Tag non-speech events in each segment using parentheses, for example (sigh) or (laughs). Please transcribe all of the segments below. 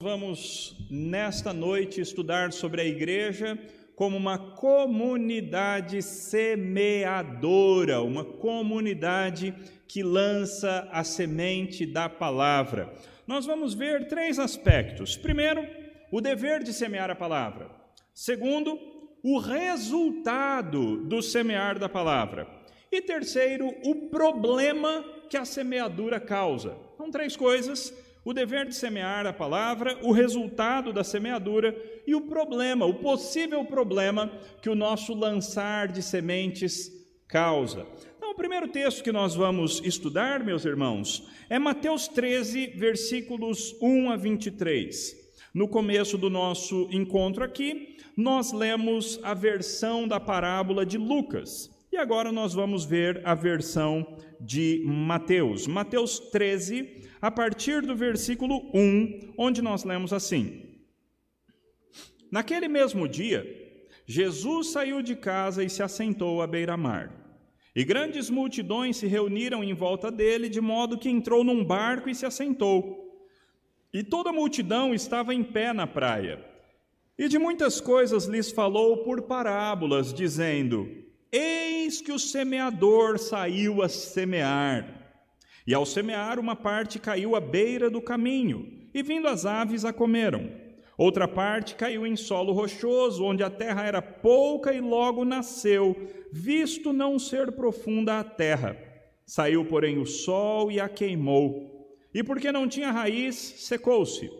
Vamos nesta noite estudar sobre a igreja como uma comunidade semeadora, uma comunidade que lança a semente da palavra. Nós vamos ver três aspectos. Primeiro, o dever de semear a palavra. Segundo, o resultado do semear da palavra. E terceiro, o problema que a semeadura causa. São três coisas o dever de semear a palavra, o resultado da semeadura e o problema, o possível problema que o nosso lançar de sementes causa. Então, o primeiro texto que nós vamos estudar, meus irmãos, é Mateus 13, versículos 1 a 23. No começo do nosso encontro aqui, nós lemos a versão da parábola de Lucas. E agora nós vamos ver a versão de Mateus. Mateus 13, a partir do versículo 1, onde nós lemos assim: Naquele mesmo dia, Jesus saiu de casa e se assentou à beira-mar. E grandes multidões se reuniram em volta dele, de modo que entrou num barco e se assentou. E toda a multidão estava em pé na praia. E de muitas coisas lhes falou por parábolas, dizendo: Eis que o semeador saiu a semear. E ao semear, uma parte caiu à beira do caminho, e vindo as aves a comeram. Outra parte caiu em solo rochoso, onde a terra era pouca e logo nasceu, visto não ser profunda a terra. Saiu, porém, o sol e a queimou. E porque não tinha raiz, secou-se.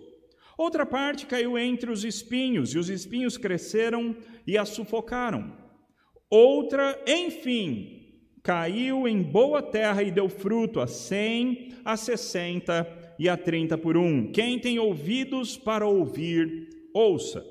Outra parte caiu entre os espinhos, e os espinhos cresceram e a sufocaram. Outra, enfim, caiu em boa terra e deu fruto a cem, a sessenta e a trinta por um. Quem tem ouvidos para ouvir, ouça.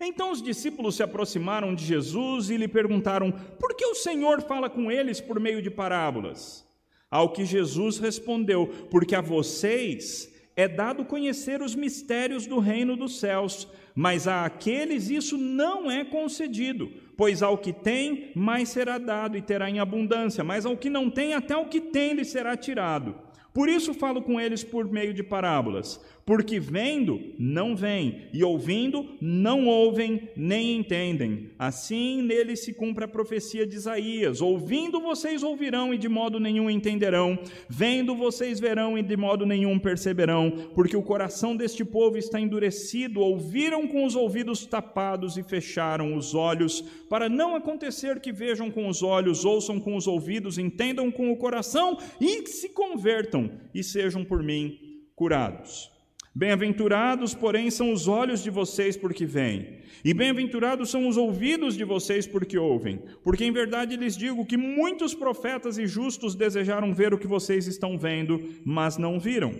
Então os discípulos se aproximaram de Jesus e lhe perguntaram: Por que o Senhor fala com eles por meio de parábolas? Ao que Jesus respondeu: Porque a vocês é dado conhecer os mistérios do reino dos céus, mas a aqueles isso não é concedido Pois ao que tem, mais será dado e terá em abundância, mas ao que não tem, até o que tem lhe será tirado. Por isso falo com eles por meio de parábolas, porque vendo, não veem, e ouvindo, não ouvem, nem entendem. Assim nele se cumpre a profecia de Isaías: Ouvindo vocês ouvirão e de modo nenhum entenderão, vendo vocês verão e de modo nenhum perceberão, porque o coração deste povo está endurecido, ouviram com os ouvidos tapados e fecharam os olhos, para não acontecer que vejam com os olhos, ouçam com os ouvidos, entendam com o coração e se convertam e sejam por mim curados. Bem-aventurados, porém, são os olhos de vocês porque veem, e bem-aventurados são os ouvidos de vocês porque ouvem, porque em verdade lhes digo que muitos profetas e justos desejaram ver o que vocês estão vendo, mas não viram,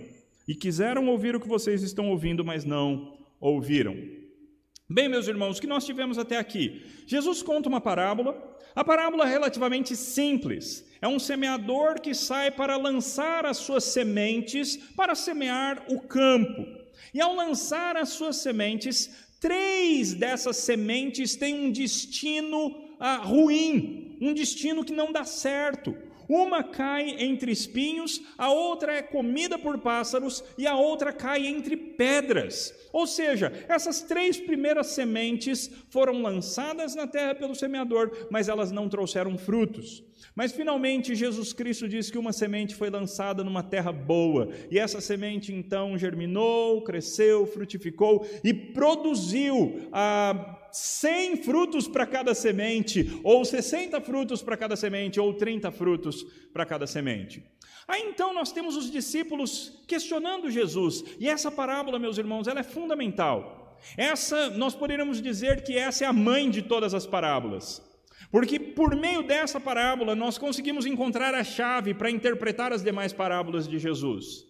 e quiseram ouvir o que vocês estão ouvindo, mas não ouviram. Bem, meus irmãos, o que nós tivemos até aqui? Jesus conta uma parábola, a parábola é relativamente simples. É um semeador que sai para lançar as suas sementes para semear o campo. E ao lançar as suas sementes, três dessas sementes têm um destino ah, ruim, um destino que não dá certo. Uma cai entre espinhos, a outra é comida por pássaros e a outra cai entre pedras. Ou seja, essas três primeiras sementes foram lançadas na terra pelo semeador, mas elas não trouxeram frutos. Mas finalmente Jesus Cristo diz que uma semente foi lançada numa terra boa, e essa semente então germinou, cresceu, frutificou e produziu ah, 100 frutos para cada semente, ou 60 frutos para cada semente, ou 30 frutos para cada semente. Aí então nós temos os discípulos questionando Jesus, e essa parábola, meus irmãos, ela é fundamental. Essa, nós poderíamos dizer que essa é a mãe de todas as parábolas. Porque por meio dessa parábola nós conseguimos encontrar a chave para interpretar as demais parábolas de Jesus.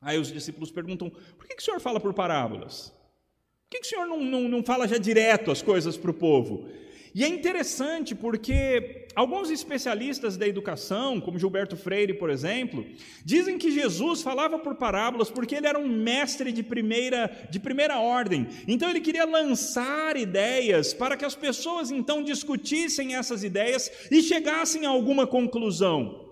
Aí os discípulos perguntam: por que, que o senhor fala por parábolas? Por que, que o senhor não, não, não fala já direto as coisas para o povo? E é interessante porque alguns especialistas da educação, como Gilberto Freire, por exemplo, dizem que Jesus falava por parábolas porque ele era um mestre de primeira, de primeira ordem. Então ele queria lançar ideias para que as pessoas então discutissem essas ideias e chegassem a alguma conclusão.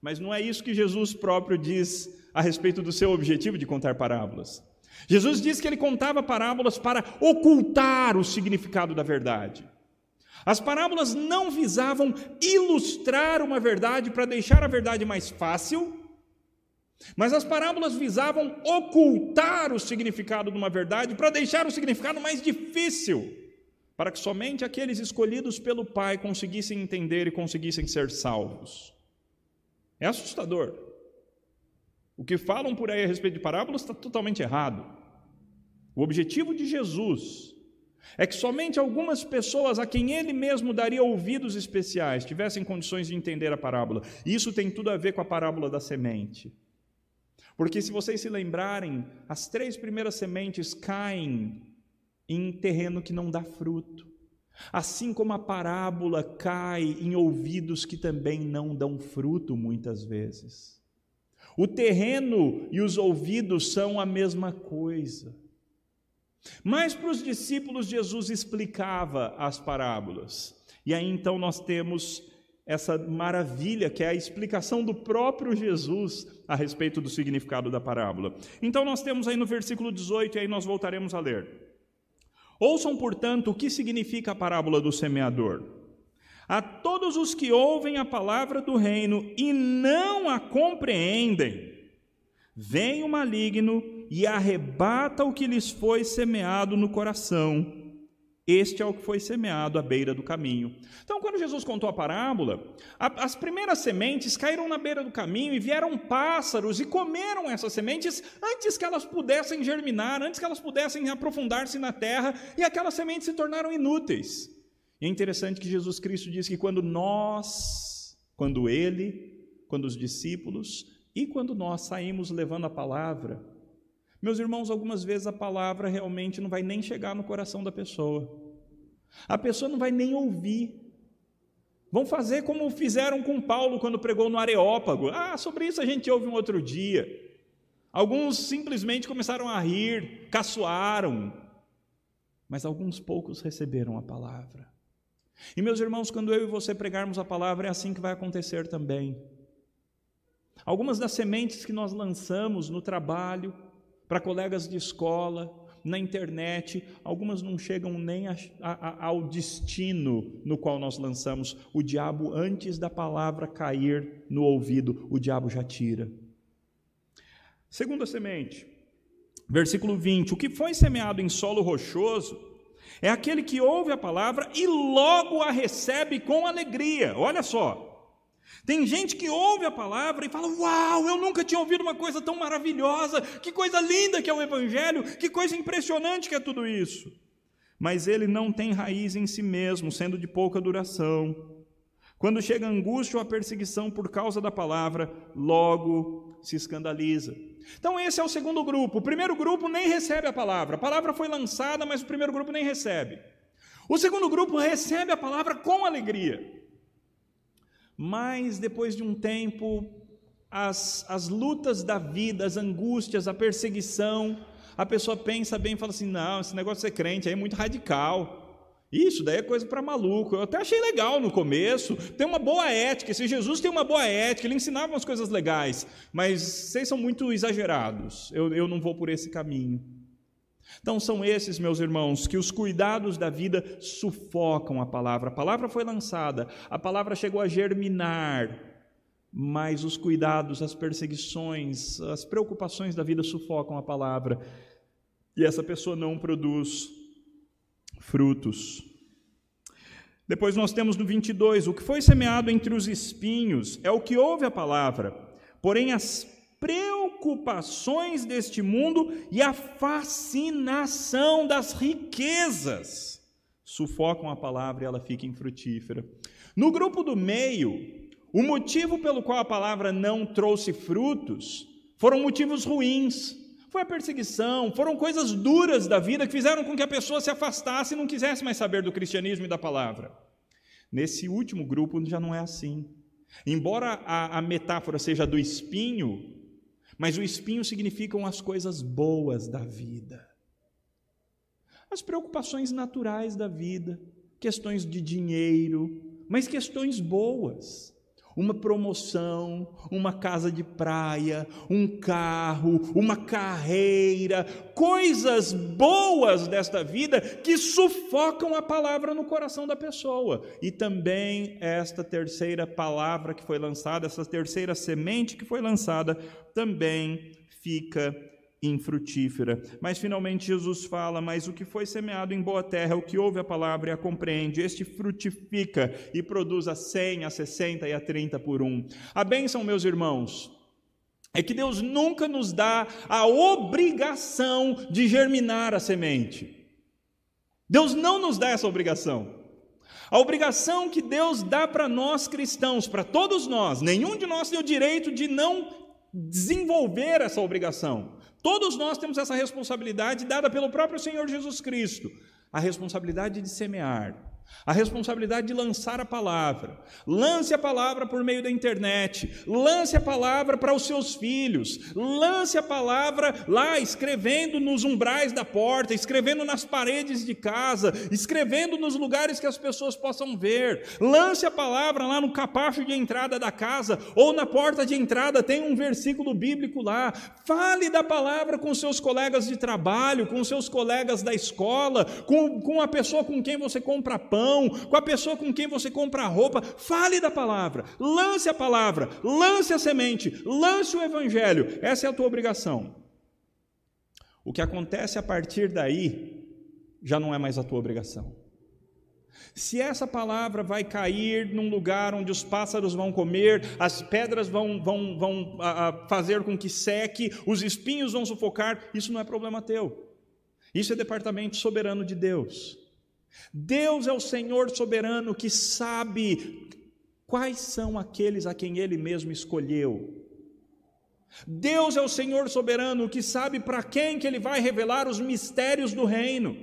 Mas não é isso que Jesus próprio diz a respeito do seu objetivo de contar parábolas. Jesus disse que ele contava parábolas para ocultar o significado da verdade. As parábolas não visavam ilustrar uma verdade para deixar a verdade mais fácil, mas as parábolas visavam ocultar o significado de uma verdade para deixar o significado mais difícil, para que somente aqueles escolhidos pelo Pai conseguissem entender e conseguissem ser salvos. É assustador. O que falam por aí a respeito de parábolas está totalmente errado. O objetivo de Jesus é que somente algumas pessoas a quem ele mesmo daria ouvidos especiais tivessem condições de entender a parábola. Isso tem tudo a ver com a parábola da semente. Porque se vocês se lembrarem, as três primeiras sementes caem em terreno que não dá fruto. Assim como a parábola cai em ouvidos que também não dão fruto muitas vezes. O terreno e os ouvidos são a mesma coisa. Mas para os discípulos, Jesus explicava as parábolas. E aí então nós temos essa maravilha que é a explicação do próprio Jesus a respeito do significado da parábola. Então nós temos aí no versículo 18, e aí nós voltaremos a ler. Ouçam, portanto, o que significa a parábola do semeador. A todos os que ouvem a palavra do reino e não a compreendem, vem o maligno e arrebata o que lhes foi semeado no coração. Este é o que foi semeado à beira do caminho. Então, quando Jesus contou a parábola, a, as primeiras sementes caíram na beira do caminho e vieram pássaros e comeram essas sementes antes que elas pudessem germinar, antes que elas pudessem aprofundar-se na terra, e aquelas sementes se tornaram inúteis. E é interessante que Jesus Cristo diz que quando nós, quando Ele, quando os discípulos e quando nós saímos levando a palavra, meus irmãos, algumas vezes a palavra realmente não vai nem chegar no coração da pessoa. A pessoa não vai nem ouvir. Vão fazer como fizeram com Paulo quando pregou no Areópago. Ah, sobre isso a gente ouve um outro dia. Alguns simplesmente começaram a rir, caçoaram. Mas alguns poucos receberam a palavra. E meus irmãos, quando eu e você pregarmos a palavra, é assim que vai acontecer também. Algumas das sementes que nós lançamos no trabalho, para colegas de escola, na internet, algumas não chegam nem a, a, ao destino no qual nós lançamos. O diabo, antes da palavra cair no ouvido, o diabo já tira. Segunda semente, versículo 20: O que foi semeado em solo rochoso é aquele que ouve a palavra e logo a recebe com alegria. Olha só, tem gente que ouve a palavra e fala: Uau, eu nunca tinha ouvido uma coisa tão maravilhosa, que coisa linda que é o Evangelho, que coisa impressionante que é tudo isso. Mas ele não tem raiz em si mesmo, sendo de pouca duração. Quando chega a angústia ou a perseguição por causa da palavra, logo se escandaliza. Então, esse é o segundo grupo. O primeiro grupo nem recebe a palavra. A palavra foi lançada, mas o primeiro grupo nem recebe. O segundo grupo recebe a palavra com alegria. Mas depois de um tempo, as, as lutas da vida, as angústias, a perseguição, a pessoa pensa bem e fala assim: não, esse negócio de ser crente aí é muito radical. Isso daí é coisa para maluco. Eu até achei legal no começo, tem uma boa ética. Se Jesus tem uma boa ética, ele ensinava umas coisas legais, mas vocês são muito exagerados. Eu, eu não vou por esse caminho. Então são esses, meus irmãos, que os cuidados da vida sufocam a palavra. A palavra foi lançada, a palavra chegou a germinar, mas os cuidados, as perseguições, as preocupações da vida sufocam a palavra. E essa pessoa não produz frutos. Depois nós temos no 22, o que foi semeado entre os espinhos é o que ouve a palavra, porém as preocupações deste mundo e a fascinação das riquezas sufocam a palavra e ela fica infrutífera. No grupo do meio, o motivo pelo qual a palavra não trouxe frutos foram motivos ruins. Foi a perseguição, foram coisas duras da vida que fizeram com que a pessoa se afastasse e não quisesse mais saber do cristianismo e da palavra. Nesse último grupo já não é assim. Embora a, a metáfora seja do espinho, mas o espinho significam as coisas boas da vida. As preocupações naturais da vida, questões de dinheiro, mas questões boas. Uma promoção, uma casa de praia, um carro, uma carreira, coisas boas desta vida que sufocam a palavra no coração da pessoa. E também esta terceira palavra que foi lançada, essa terceira semente que foi lançada, também fica infrutífera. Mas finalmente Jesus fala: Mas o que foi semeado em boa terra, o que ouve a palavra e a compreende, este frutifica e produz a cem, a sessenta e a trinta por um. A bênção, meus irmãos, é que Deus nunca nos dá a obrigação de germinar a semente. Deus não nos dá essa obrigação. A obrigação que Deus dá para nós cristãos, para todos nós, nenhum de nós tem o direito de não desenvolver essa obrigação. Todos nós temos essa responsabilidade dada pelo próprio Senhor Jesus Cristo, a responsabilidade de semear a responsabilidade de lançar a palavra. Lance a palavra por meio da internet, lance a palavra para os seus filhos, lance a palavra lá escrevendo nos umbrais da porta, escrevendo nas paredes de casa, escrevendo nos lugares que as pessoas possam ver. Lance a palavra lá no capacho de entrada da casa ou na porta de entrada, tem um versículo bíblico lá. Fale da palavra com seus colegas de trabalho, com seus colegas da escola, com, com a pessoa com quem você compra pão com a pessoa com quem você compra roupa. Fale da palavra, lance a palavra, lance a semente, lance o evangelho. Essa é a tua obrigação. O que acontece a partir daí já não é mais a tua obrigação. Se essa palavra vai cair num lugar onde os pássaros vão comer, as pedras vão, vão, vão a, a fazer com que seque, os espinhos vão sufocar, isso não é problema teu. Isso é departamento soberano de Deus. Deus é o Senhor soberano que sabe quais são aqueles a quem Ele mesmo escolheu. Deus é o Senhor soberano que sabe para quem que Ele vai revelar os mistérios do reino.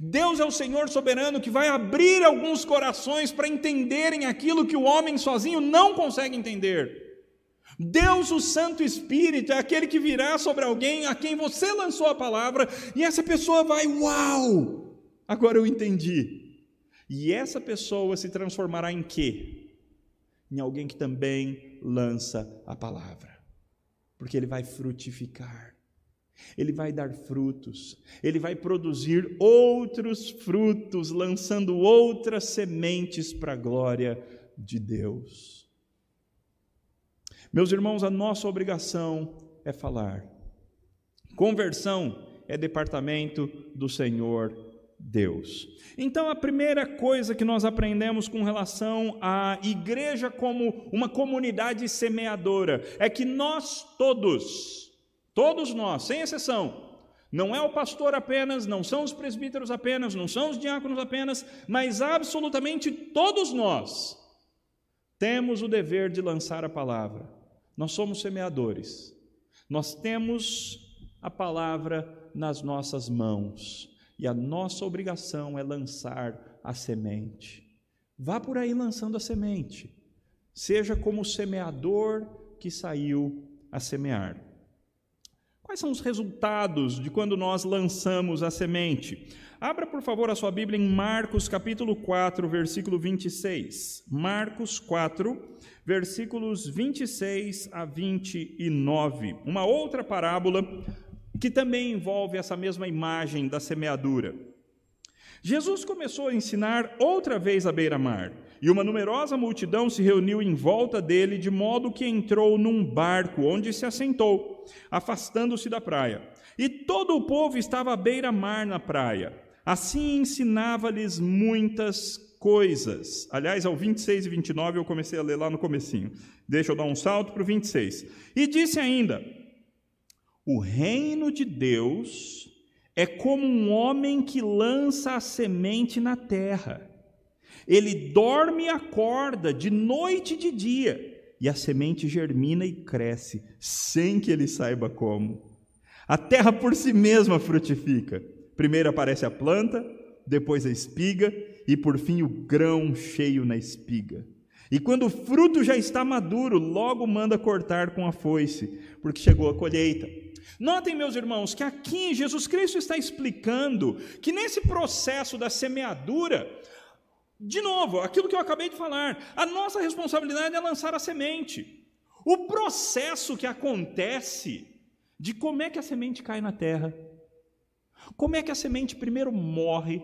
Deus é o Senhor soberano que vai abrir alguns corações para entenderem aquilo que o homem sozinho não consegue entender. Deus, o Santo Espírito, é aquele que virá sobre alguém a quem você lançou a palavra e essa pessoa vai, uau! Agora eu entendi. E essa pessoa se transformará em quê? Em alguém que também lança a palavra. Porque ele vai frutificar. Ele vai dar frutos, ele vai produzir outros frutos, lançando outras sementes para a glória de Deus. Meus irmãos, a nossa obrigação é falar. Conversão é departamento do Senhor Deus. Então, a primeira coisa que nós aprendemos com relação à igreja como uma comunidade semeadora é que nós todos, todos nós, sem exceção, não é o pastor apenas, não são os presbíteros apenas, não são os diáconos apenas, mas absolutamente todos nós temos o dever de lançar a palavra. Nós somos semeadores. Nós temos a palavra nas nossas mãos e a nossa obrigação é lançar a semente. Vá por aí lançando a semente. Seja como o semeador que saiu a semear. Quais são os resultados de quando nós lançamos a semente? Abra, por favor, a sua Bíblia em Marcos capítulo 4, versículo 26. Marcos 4, versículos 26 a 29. Uma outra parábola que também envolve essa mesma imagem da semeadura. Jesus começou a ensinar outra vez à beira-mar, e uma numerosa multidão se reuniu em volta dele, de modo que entrou num barco, onde se assentou, afastando-se da praia. E todo o povo estava à beira-mar na praia. Assim ensinava-lhes muitas coisas. Aliás, ao 26 e 29 eu comecei a ler lá no comecinho. Deixa eu dar um salto para o 26. E disse ainda: o reino de Deus é como um homem que lança a semente na terra. Ele dorme e acorda de noite e de dia, e a semente germina e cresce, sem que ele saiba como. A terra por si mesma frutifica. Primeiro aparece a planta, depois a espiga e por fim o grão cheio na espiga. E quando o fruto já está maduro, logo manda cortar com a foice, porque chegou a colheita. Notem, meus irmãos, que aqui Jesus Cristo está explicando que nesse processo da semeadura, De novo, aquilo que eu acabei de falar, a nossa responsabilidade é lançar a semente. O processo que acontece de como é que a semente cai na terra, como é que a semente primeiro morre,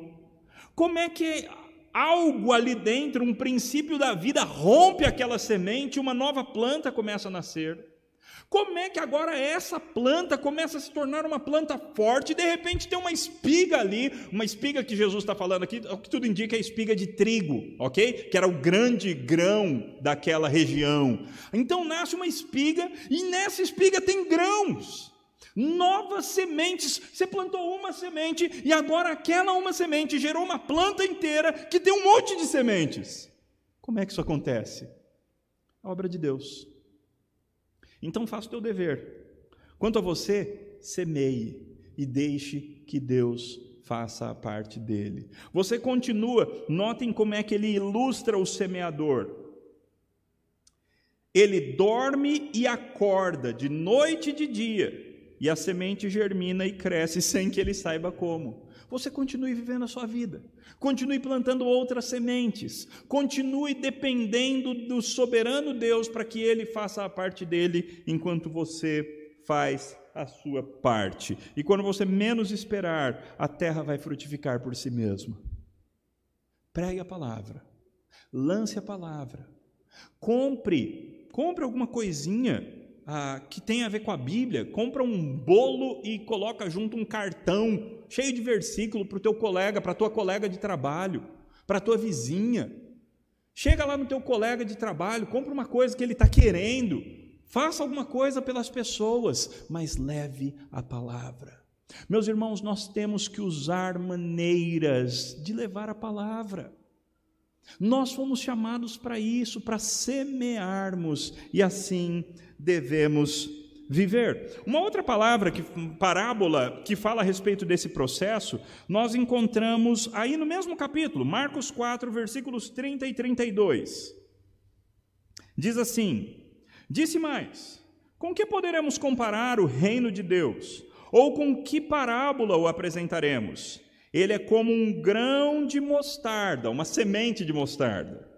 como é que algo ali dentro, um princípio da vida, rompe aquela semente e uma nova planta começa a nascer. Como é que agora essa planta começa a se tornar uma planta forte e de repente tem uma espiga ali, uma espiga que Jesus está falando aqui, o que tudo indica é a espiga de trigo, ok? Que era o grande grão daquela região. Então nasce uma espiga e nessa espiga tem grãos. Novas sementes, você plantou uma semente e agora aquela uma semente gerou uma planta inteira que tem um monte de sementes. Como é que isso acontece? A obra de Deus. Então faça o teu dever. Quanto a você, semeie e deixe que Deus faça a parte dele. Você continua, notem como é que ele ilustra o semeador. Ele dorme e acorda de noite e de dia, e a semente germina e cresce (laughs) sem que ele saiba como você continue vivendo a sua vida, continue plantando outras sementes, continue dependendo do soberano Deus para que ele faça a parte dele enquanto você faz a sua parte. E quando você menos esperar, a terra vai frutificar por si mesma. Pregue a palavra, lance a palavra, compre, compre alguma coisinha ah, que tem a ver com a Bíblia, compra um bolo e coloca junto um cartão cheio de versículo para o teu colega, para a tua colega de trabalho, para a tua vizinha. Chega lá no teu colega de trabalho, compra uma coisa que ele está querendo, faça alguma coisa pelas pessoas, mas leve a palavra. Meus irmãos, nós temos que usar maneiras de levar a palavra. Nós fomos chamados para isso, para semearmos e assim devemos viver. Uma outra palavra, que, parábola, que fala a respeito desse processo, nós encontramos aí no mesmo capítulo, Marcos 4, versículos 30 e 32. Diz assim: Disse mais: Com que poderemos comparar o reino de Deus? Ou com que parábola o apresentaremos? Ele é como um grão de mostarda, uma semente de mostarda,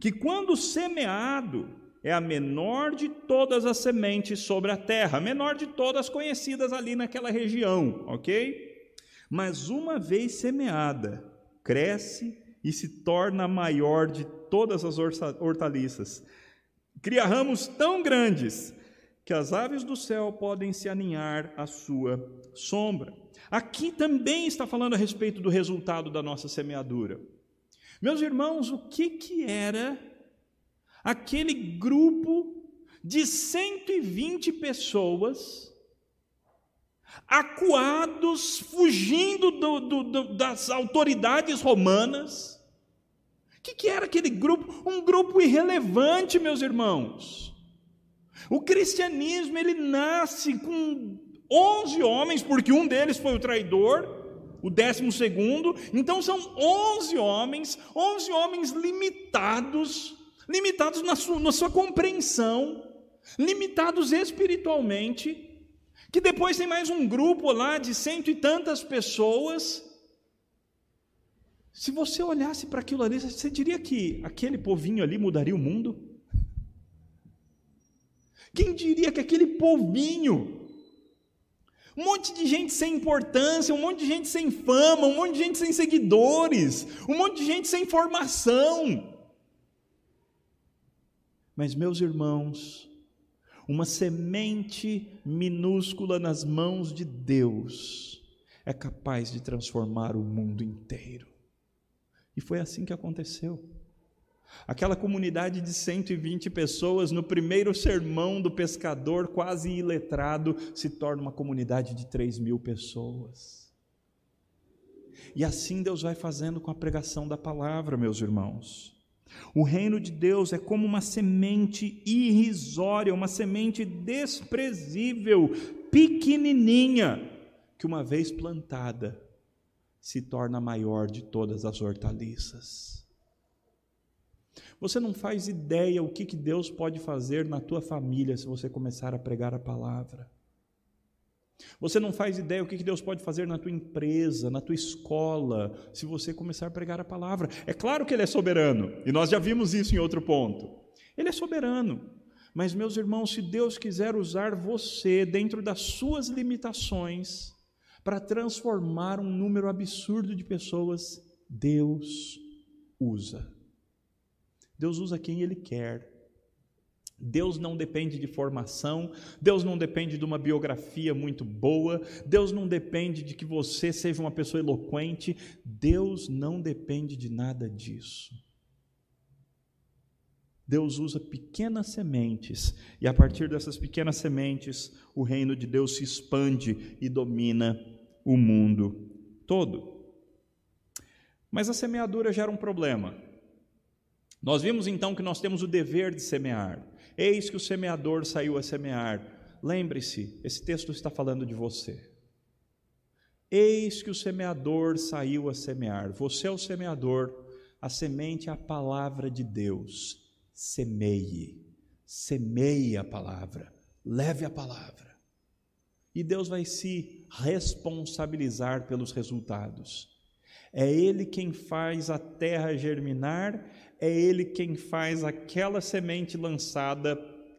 que quando semeado é a menor de todas as sementes sobre a terra, a menor de todas conhecidas ali naquela região, ok? Mas uma vez semeada, cresce e se torna a maior de todas as hortaliças. Cria ramos tão grandes que as aves do céu podem se aninhar à sua sombra. Aqui também está falando a respeito do resultado da nossa semeadura. Meus irmãos, o que, que era aquele grupo de 120 pessoas acuados, fugindo do, do, do, das autoridades romanas. O que, que era aquele grupo? Um grupo irrelevante, meus irmãos. O cristianismo ele nasce com 11 homens, porque um deles foi o traidor, o décimo segundo. Então são 11 homens, 11 homens limitados, limitados na sua, na sua compreensão, limitados espiritualmente, que depois tem mais um grupo lá de cento e tantas pessoas. Se você olhasse para aquilo ali, você diria que aquele povinho ali mudaria o mundo? Quem diria que aquele povinho, um monte de gente sem importância, um monte de gente sem fama, um monte de gente sem seguidores, um monte de gente sem formação, mas, meus irmãos, uma semente minúscula nas mãos de Deus é capaz de transformar o mundo inteiro. E foi assim que aconteceu. Aquela comunidade de 120 pessoas, no primeiro sermão do pescador, quase iletrado, se torna uma comunidade de 3 mil pessoas. E assim Deus vai fazendo com a pregação da palavra, meus irmãos. O reino de Deus é como uma semente irrisória, uma semente desprezível, pequenininha, que uma vez plantada se torna a maior de todas as hortaliças. Você não faz ideia o que, que Deus pode fazer na tua família se você começar a pregar a palavra. Você não faz ideia o que Deus pode fazer na tua empresa, na tua escola, se você começar a pregar a palavra. É claro que Ele é soberano, e nós já vimos isso em outro ponto. Ele é soberano. Mas, meus irmãos, se Deus quiser usar você dentro das suas limitações para transformar um número absurdo de pessoas, Deus usa. Deus usa quem Ele quer. Deus não depende de formação, Deus não depende de uma biografia muito boa, Deus não depende de que você seja uma pessoa eloquente, Deus não depende de nada disso. Deus usa pequenas sementes, e a partir dessas pequenas sementes, o reino de Deus se expande e domina o mundo todo. Mas a semeadura gera um problema. Nós vimos então que nós temos o dever de semear. Eis que o semeador saiu a semear. Lembre-se, esse texto está falando de você. Eis que o semeador saiu a semear. Você é o semeador, a semente é a palavra de Deus. Semeie, semeie a palavra, leve a palavra. E Deus vai se responsabilizar pelos resultados. É Ele quem faz a terra germinar, é Ele quem faz aquela semente lançada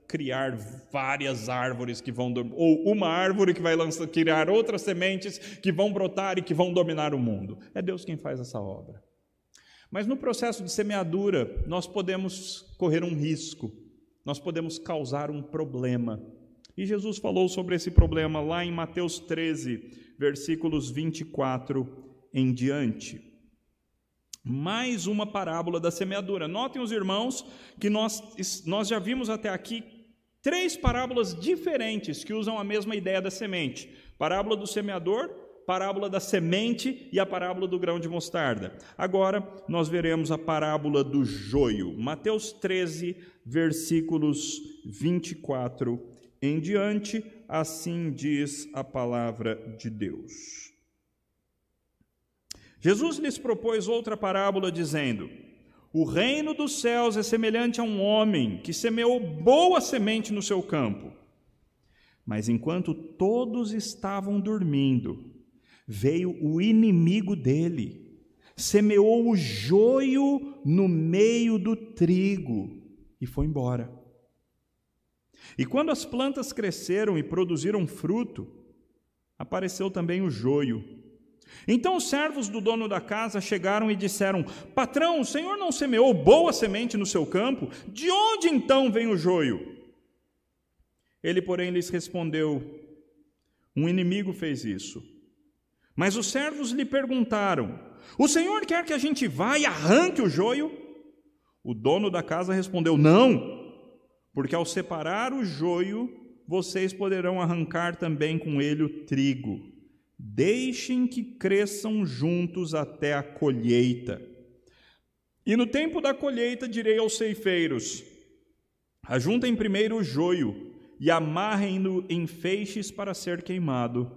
criar várias árvores que vão ou uma árvore que vai lançar, criar outras sementes que vão brotar e que vão dominar o mundo. É Deus quem faz essa obra. Mas no processo de semeadura, nós podemos correr um risco, nós podemos causar um problema. E Jesus falou sobre esse problema lá em Mateus 13, versículos 24 em diante mais uma parábola da semeadura. Notem os irmãos que nós, nós já vimos até aqui três parábolas diferentes que usam a mesma ideia da semente: parábola do semeador, parábola da semente e a parábola do grão de mostarda. Agora nós veremos a parábola do joio. Mateus 13, versículos 24 em diante, assim diz a palavra de Deus. Jesus lhes propôs outra parábola, dizendo: O reino dos céus é semelhante a um homem que semeou boa semente no seu campo. Mas enquanto todos estavam dormindo, veio o inimigo dele, semeou o joio no meio do trigo e foi embora. E quando as plantas cresceram e produziram fruto, apareceu também o joio então os servos do dono da casa chegaram e disseram: Patrão, o senhor não semeou boa semente no seu campo? De onde então vem o joio? Ele, porém, lhes respondeu: Um inimigo fez isso. Mas os servos lhe perguntaram: O senhor quer que a gente vá e arranque o joio? O dono da casa respondeu: Não, porque ao separar o joio, vocês poderão arrancar também com ele o trigo. Deixem que cresçam juntos até a colheita. E no tempo da colheita direi aos ceifeiros: Ajuntem primeiro o joio e amarrem-no em feixes para ser queimado,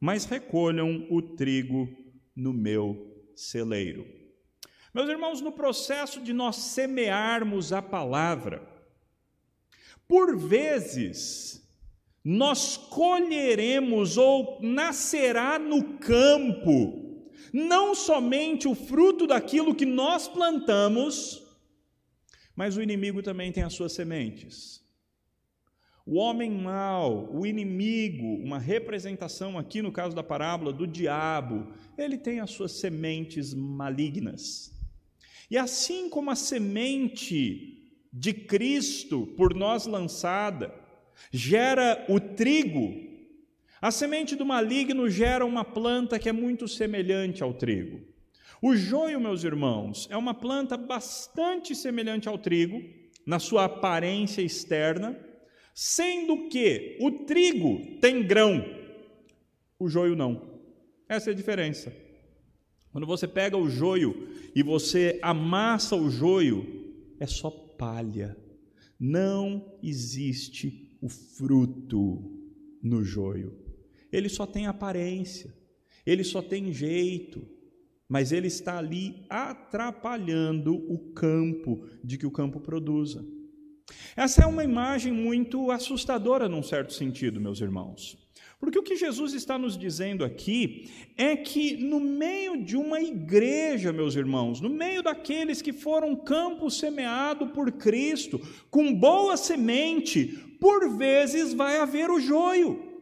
mas recolham o trigo no meu celeiro. Meus irmãos, no processo de nós semearmos a palavra, por vezes nós colheremos ou nascerá no campo não somente o fruto daquilo que nós plantamos, mas o inimigo também tem as suas sementes. O homem mau, o inimigo, uma representação aqui no caso da parábola do diabo, ele tem as suas sementes malignas. E assim como a semente de Cristo por nós lançada, gera o trigo. A semente do maligno gera uma planta que é muito semelhante ao trigo. O joio, meus irmãos, é uma planta bastante semelhante ao trigo, na sua aparência externa, sendo que o trigo tem grão, o joio não. Essa é a diferença. Quando você pega o joio e você amassa o joio, é só palha. Não existe o fruto no joio. Ele só tem aparência, ele só tem jeito, mas ele está ali atrapalhando o campo de que o campo produza. Essa é uma imagem muito assustadora num certo sentido, meus irmãos. Porque o que Jesus está nos dizendo aqui é que no meio de uma igreja, meus irmãos, no meio daqueles que foram campo semeado por Cristo, com boa semente, por vezes vai haver o joio.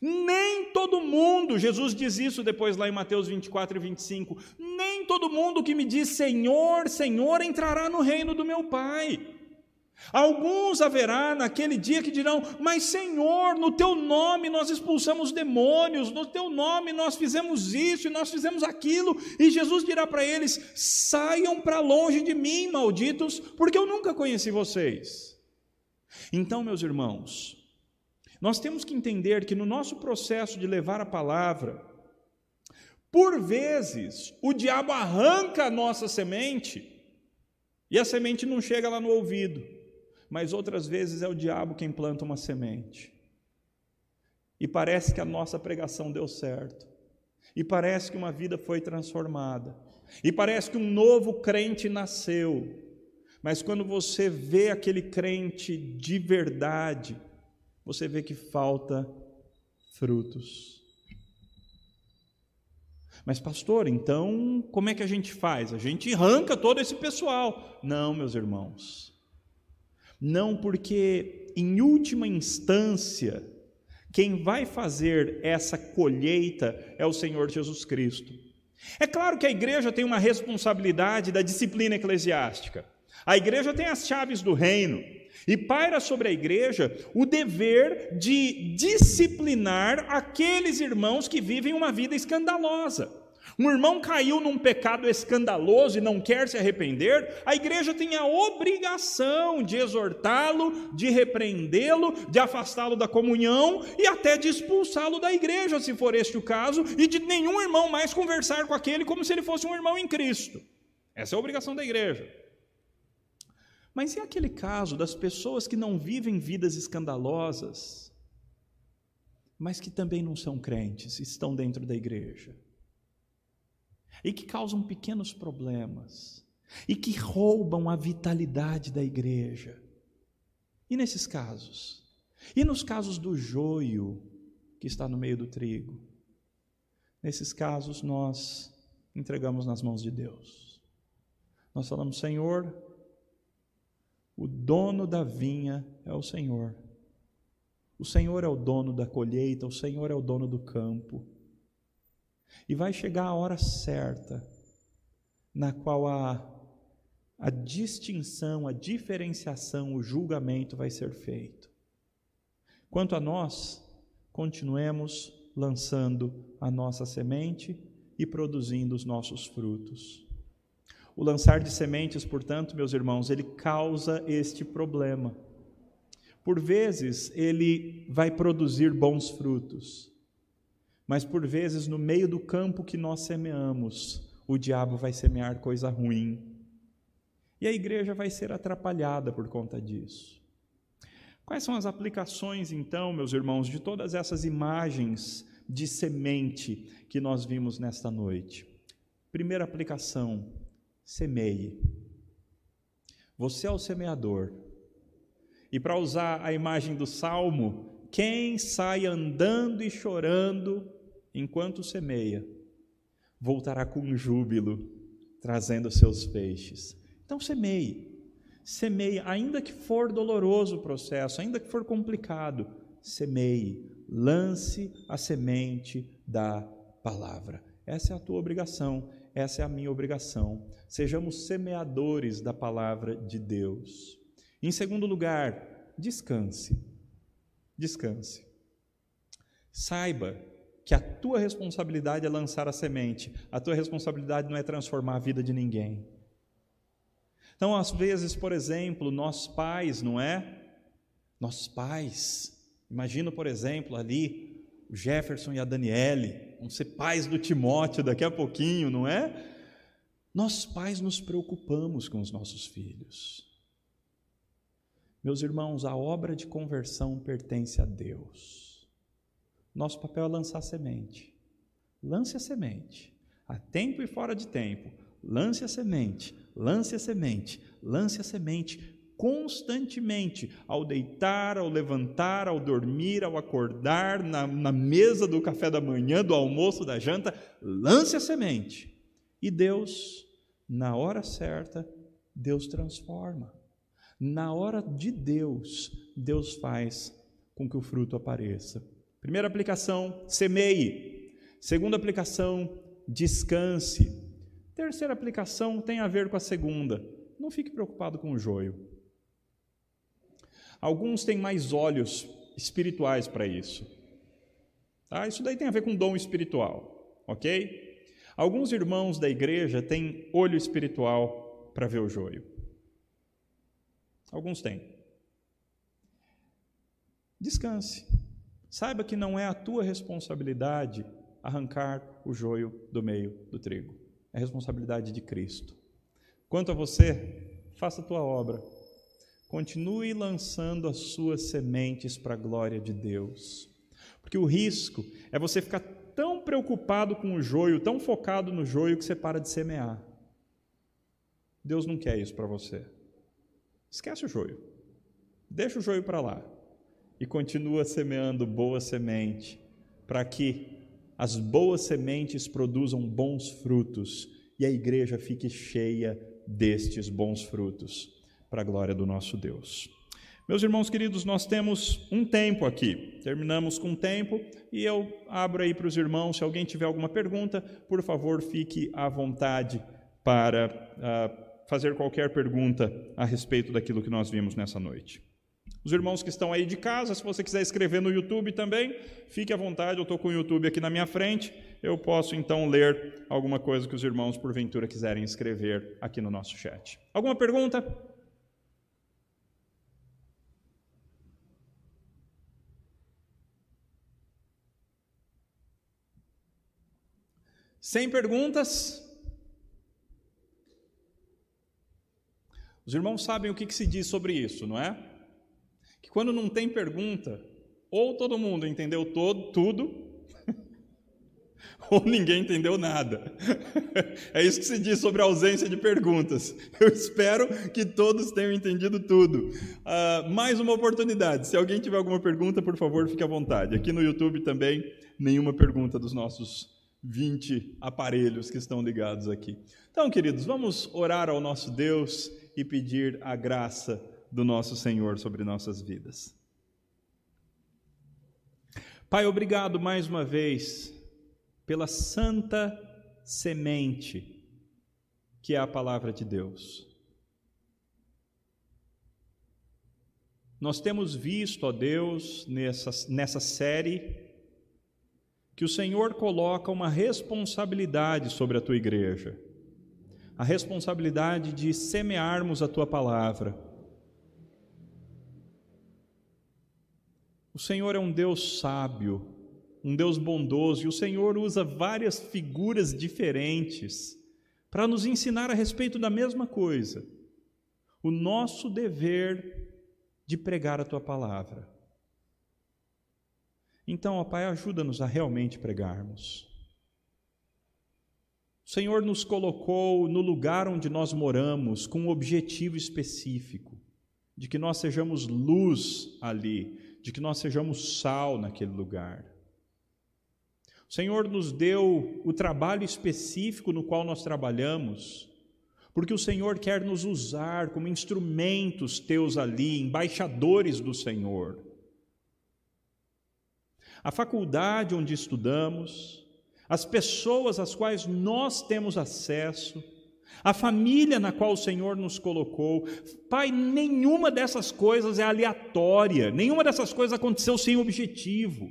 Nem todo mundo, Jesus diz isso depois lá em Mateus 24 e 25, nem todo mundo que me diz Senhor, Senhor entrará no reino do meu Pai. Alguns haverá naquele dia que dirão: Mas Senhor, no teu nome nós expulsamos demônios, no teu nome nós fizemos isso e nós fizemos aquilo. E Jesus dirá para eles: Saiam para longe de mim, malditos, porque eu nunca conheci vocês. Então, meus irmãos, nós temos que entender que no nosso processo de levar a palavra, por vezes o diabo arranca a nossa semente e a semente não chega lá no ouvido mas outras vezes é o diabo quem planta uma semente. E parece que a nossa pregação deu certo. E parece que uma vida foi transformada. E parece que um novo crente nasceu. Mas quando você vê aquele crente de verdade, você vê que falta frutos. Mas, pastor, então como é que a gente faz? A gente arranca todo esse pessoal. Não, meus irmãos. Não porque, em última instância, quem vai fazer essa colheita é o Senhor Jesus Cristo. É claro que a igreja tem uma responsabilidade da disciplina eclesiástica. A igreja tem as chaves do reino. E paira sobre a igreja o dever de disciplinar aqueles irmãos que vivem uma vida escandalosa. Um irmão caiu num pecado escandaloso e não quer se arrepender, a igreja tem a obrigação de exortá-lo, de repreendê-lo, de afastá-lo da comunhão e até de expulsá-lo da igreja, se for este o caso, e de nenhum irmão mais conversar com aquele como se ele fosse um irmão em Cristo. Essa é a obrigação da igreja. Mas e aquele caso das pessoas que não vivem vidas escandalosas, mas que também não são crentes, estão dentro da igreja? e que causam pequenos problemas e que roubam a vitalidade da igreja. E nesses casos? E nos casos do joio que está no meio do trigo? Nesses casos nós entregamos nas mãos de Deus. Nós falamos, Senhor, o dono da vinha é o Senhor. O Senhor é o dono da colheita, o Senhor é o dono do campo. E vai chegar a hora certa, na qual a, a distinção, a diferenciação, o julgamento vai ser feito. Quanto a nós, continuemos lançando a nossa semente e produzindo os nossos frutos. O lançar de sementes, portanto, meus irmãos, ele causa este problema. Por vezes, ele vai produzir bons frutos, mas por vezes, no meio do campo que nós semeamos, o diabo vai semear coisa ruim. E a igreja vai ser atrapalhada por conta disso. Quais são as aplicações, então, meus irmãos, de todas essas imagens de semente que nós vimos nesta noite? Primeira aplicação: semeie. Você é o semeador. E para usar a imagem do salmo, quem sai andando e chorando enquanto semeia, voltará com júbilo, trazendo seus peixes. Então semeie, semeie, ainda que for doloroso o processo, ainda que for complicado, semeie, lance a semente da palavra. Essa é a tua obrigação, essa é a minha obrigação. Sejamos semeadores da palavra de Deus. Em segundo lugar, descanse. Descanse. Saiba que a tua responsabilidade é lançar a semente, a tua responsabilidade não é transformar a vida de ninguém. Então, às vezes, por exemplo, nós pais, não é? Nós pais, imagina, por exemplo, ali o Jefferson e a Daniele, vão ser pais do Timóteo daqui a pouquinho, não é? Nós pais nos preocupamos com os nossos filhos. Meus irmãos, a obra de conversão pertence a Deus. Nosso papel é lançar semente. Lance a semente, a tempo e fora de tempo. Lance a semente, lance a semente, lance a semente. Constantemente, ao deitar, ao levantar, ao dormir, ao acordar, na, na, mesa do café da manhã, do almoço, da janta, lance a semente. E Deus, na hora certa, Deus transforma. Na hora de Deus, Deus faz com que o fruto apareça. Primeira aplicação, semeie. Segunda aplicação, descanse. Terceira aplicação tem a ver com a segunda. Não fique preocupado com o joio. Alguns têm mais olhos espirituais para isso. Tá? Isso daí tem a ver com dom espiritual, ok? Alguns irmãos da igreja têm olho espiritual para ver o joio. Alguns têm. Descanse. Saiba que não é a tua responsabilidade arrancar o joio do meio do trigo. É responsabilidade de Cristo. Quanto a você, faça a tua obra Continue lançando as suas sementes para a glória de Deus. Porque o risco é você ficar tão preocupado com o joio, tão focado no joio, que você para de semear. Deus não quer isso para você. Esquece o joio. Deixa o joio para lá. E continua semeando boa semente, para que as boas sementes produzam bons frutos e a igreja fique cheia destes bons frutos para a glória do nosso Deus. Meus irmãos queridos, nós temos um tempo aqui. Terminamos com um tempo e eu abro aí para os irmãos. Se alguém tiver alguma pergunta, por favor, fique à vontade para uh, fazer qualquer pergunta a respeito daquilo que nós vimos nessa noite. Os irmãos que estão aí de casa, se você quiser escrever no YouTube também, fique à vontade. Eu estou com o YouTube aqui na minha frente. Eu posso então ler alguma coisa que os irmãos, porventura, quiserem escrever aqui no nosso chat. Alguma pergunta? Sem perguntas? Os irmãos sabem o que, que se diz sobre isso, não é? Que quando não tem pergunta, ou todo mundo entendeu todo, tudo, (laughs) ou ninguém entendeu nada. (laughs) É isso que se diz sobre a ausência de perguntas. (laughs) Eu espero que todos tenham entendido tudo. Uh, mais uma oportunidade. Se alguém tiver alguma pergunta, por favor, fique à vontade. Aqui no YouTube também, nenhuma pergunta dos nossos 20 aparelhos que estão ligados aqui. Então, queridos, vamos orar ao nosso Deus e pedir a graça do nosso Senhor sobre nossas vidas. Pai, obrigado mais uma vez pela santa semente que é a palavra de Deus. Nós temos visto, ó Deus, nessa, nessa série, que o Senhor coloca uma responsabilidade sobre a tua igreja, a responsabilidade de semearmos a tua palavra. O Senhor é um Deus sábio, um Deus bondoso, e o Senhor usa várias figuras diferentes para nos ensinar a respeito da mesma coisa. O nosso dever de pregar a tua palavra. Então, ó Pai, ajuda-nos a realmente pregarmos. O Senhor nos colocou no lugar onde nós moramos com um objetivo específico, de que nós sejamos luz ali, de que nós sejamos sal naquele lugar. O Senhor nos deu o trabalho específico no qual nós trabalhamos, porque o Senhor quer nos usar como instrumentos teus ali, embaixadores do Senhor a faculdade onde estudamos, as pessoas às quais nós temos acesso, a família na qual o Senhor nos colocou. Pai, nenhuma dessas coisas é aleatória, nenhuma dessas coisas aconteceu sem objetivo.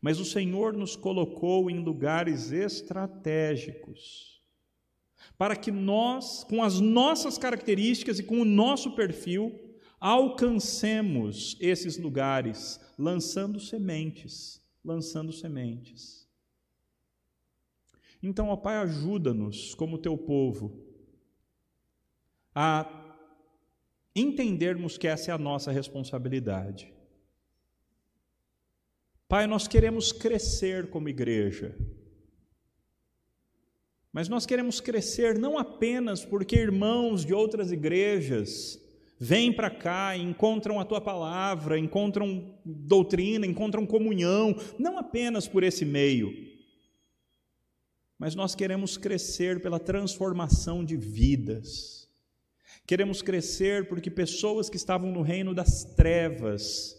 Mas o Senhor nos colocou em lugares estratégicos, para que nós, com as nossas características e com o nosso perfil, alcancemos esses lugares lançando sementes, lançando sementes. Então, ó Pai, ajuda-nos, como teu povo, a entendermos que essa é a nossa responsabilidade. Pai, nós queremos crescer como igreja, mas nós queremos crescer não apenas porque irmãos de outras igrejas vêm para cá encontram a tua palavra, encontram doutrina, encontram comunhão, não apenas por esse meio, mas nós queremos crescer pela transformação de vidas. Queremos crescer porque pessoas que estavam no reino das trevas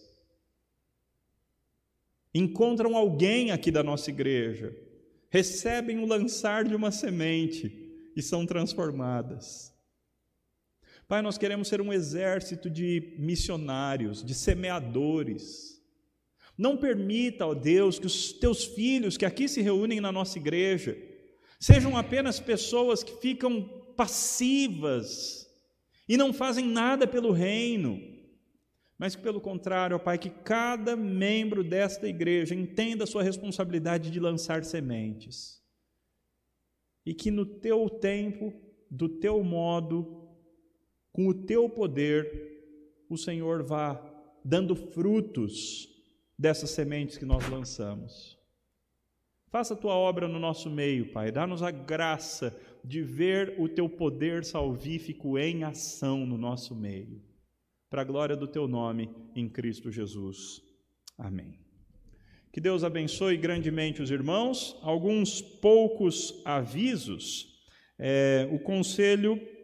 encontram alguém aqui da nossa igreja, recebem o lançar de uma semente e são transformadas. Pai, nós queremos ser um exército de missionários, de semeadores. Não permita, ó Deus, que os teus filhos que aqui se reúnem na nossa igreja sejam apenas pessoas que ficam passivas e não fazem nada pelo reino, mas que, pelo contrário, ó Pai, que cada membro desta igreja entenda a sua responsabilidade de lançar sementes e que no teu tempo, do teu modo, com o teu poder, o Senhor vá dando frutos dessas sementes que nós lançamos. Faça a tua obra no nosso meio, Pai. Dá-nos a graça de ver o teu poder salvífico em ação no nosso meio. Para a glória do teu nome, em Cristo Jesus. Amém. Que Deus abençoe grandemente os irmãos. Alguns poucos avisos. É, o conselho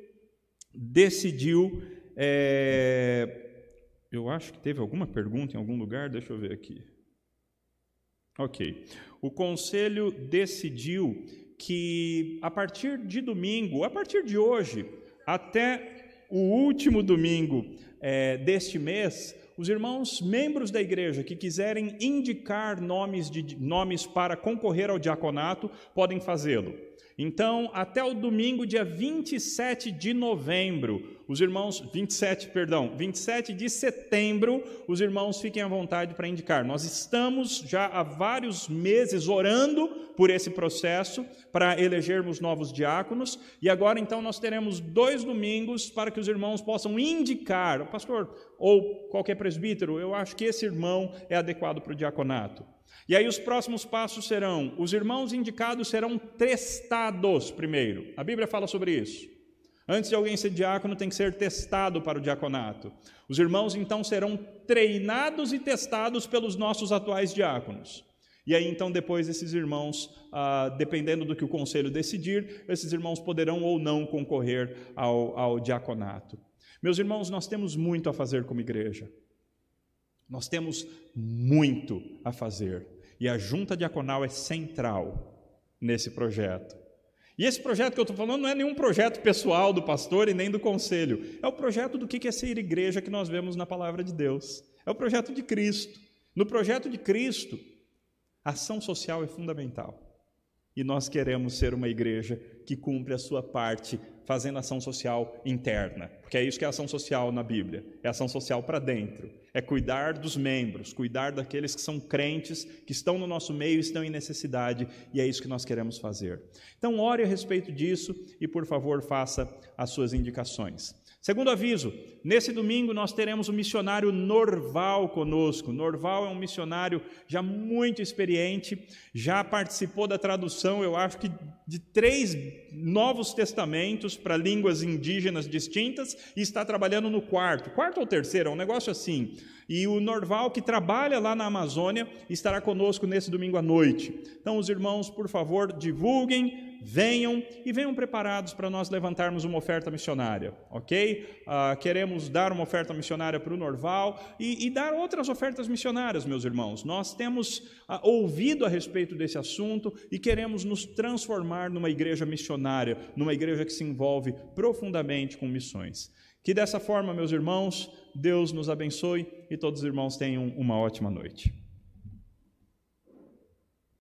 decidiu. É, eu acho que teve alguma pergunta em algum lugar, deixa eu ver aqui. Ok. O conselho decidiu que a partir de domingo, a partir de hoje, até o último domingo é, deste mês, os irmãos membros da igreja que quiserem indicar nomes, de, nomes para concorrer ao diaconato podem fazê-lo. Então, até o domingo, dia 27 de novembro, os irmãos, 27, perdão, 27 de setembro, os irmãos fiquem à vontade para indicar. Nós estamos já há vários meses orando por esse processo para elegermos novos diáconos, e agora então nós teremos dois domingos para que os irmãos possam indicar, pastor ou qualquer presbítero, eu acho que esse irmão é adequado para o diaconato. E aí os próximos passos serão: os irmãos indicados serão testados primeiro. A Bíblia fala sobre isso. Antes de alguém ser diácono, tem que ser testado para o diaconato. Os irmãos então serão treinados e testados pelos nossos atuais diáconos. E aí então, depois, esses irmãos, ah, dependendo do que o conselho decidir, esses irmãos poderão ou não concorrer ao, ao diaconato. Meus irmãos, nós temos muito a fazer como igreja. Nós temos muito a fazer. E a junta diaconal é central nesse projeto. E esse projeto que eu estou falando não é nenhum projeto pessoal do pastor e nem do conselho. É o projeto do que é ser igreja que nós vemos na palavra de Deus. É o projeto de Cristo. No projeto de Cristo, a ação social é fundamental. E nós queremos ser uma igreja que cumpre a sua parte fazendo ação social interna, porque é isso que é ação social na Bíblia, é ação social para dentro, é cuidar dos membros, cuidar daqueles que são crentes, que estão no nosso meio, estão em necessidade, e é isso que nós queremos fazer. Então, ore a respeito disso e, por favor, faça as suas indicações. Segundo aviso, nesse domingo nós teremos o missionário Norval conosco. Norval é um missionário já muito experiente, já participou da tradução, eu acho que de três novos testamentos para línguas indígenas distintas e está trabalhando no quarto, quarto ou terceiro, é um negócio assim. E o Norval, que trabalha lá na Amazônia, estará conosco nesse domingo à noite. Então, os irmãos, por favor, divulguem, venham e venham preparados para nós levantarmos uma oferta missionária, ok? Uh, queremos dar uma oferta missionária para o Norval e, e, dar outras ofertas missionárias, meus irmãos. Nós temos uh, ouvido a respeito desse assunto e queremos nos transformar numa igreja missionária, numa igreja que se envolve profundamente com missões. Que dessa forma, meus irmãos, Deus nos abençoe e todos os irmãos tenham uma ótima noite.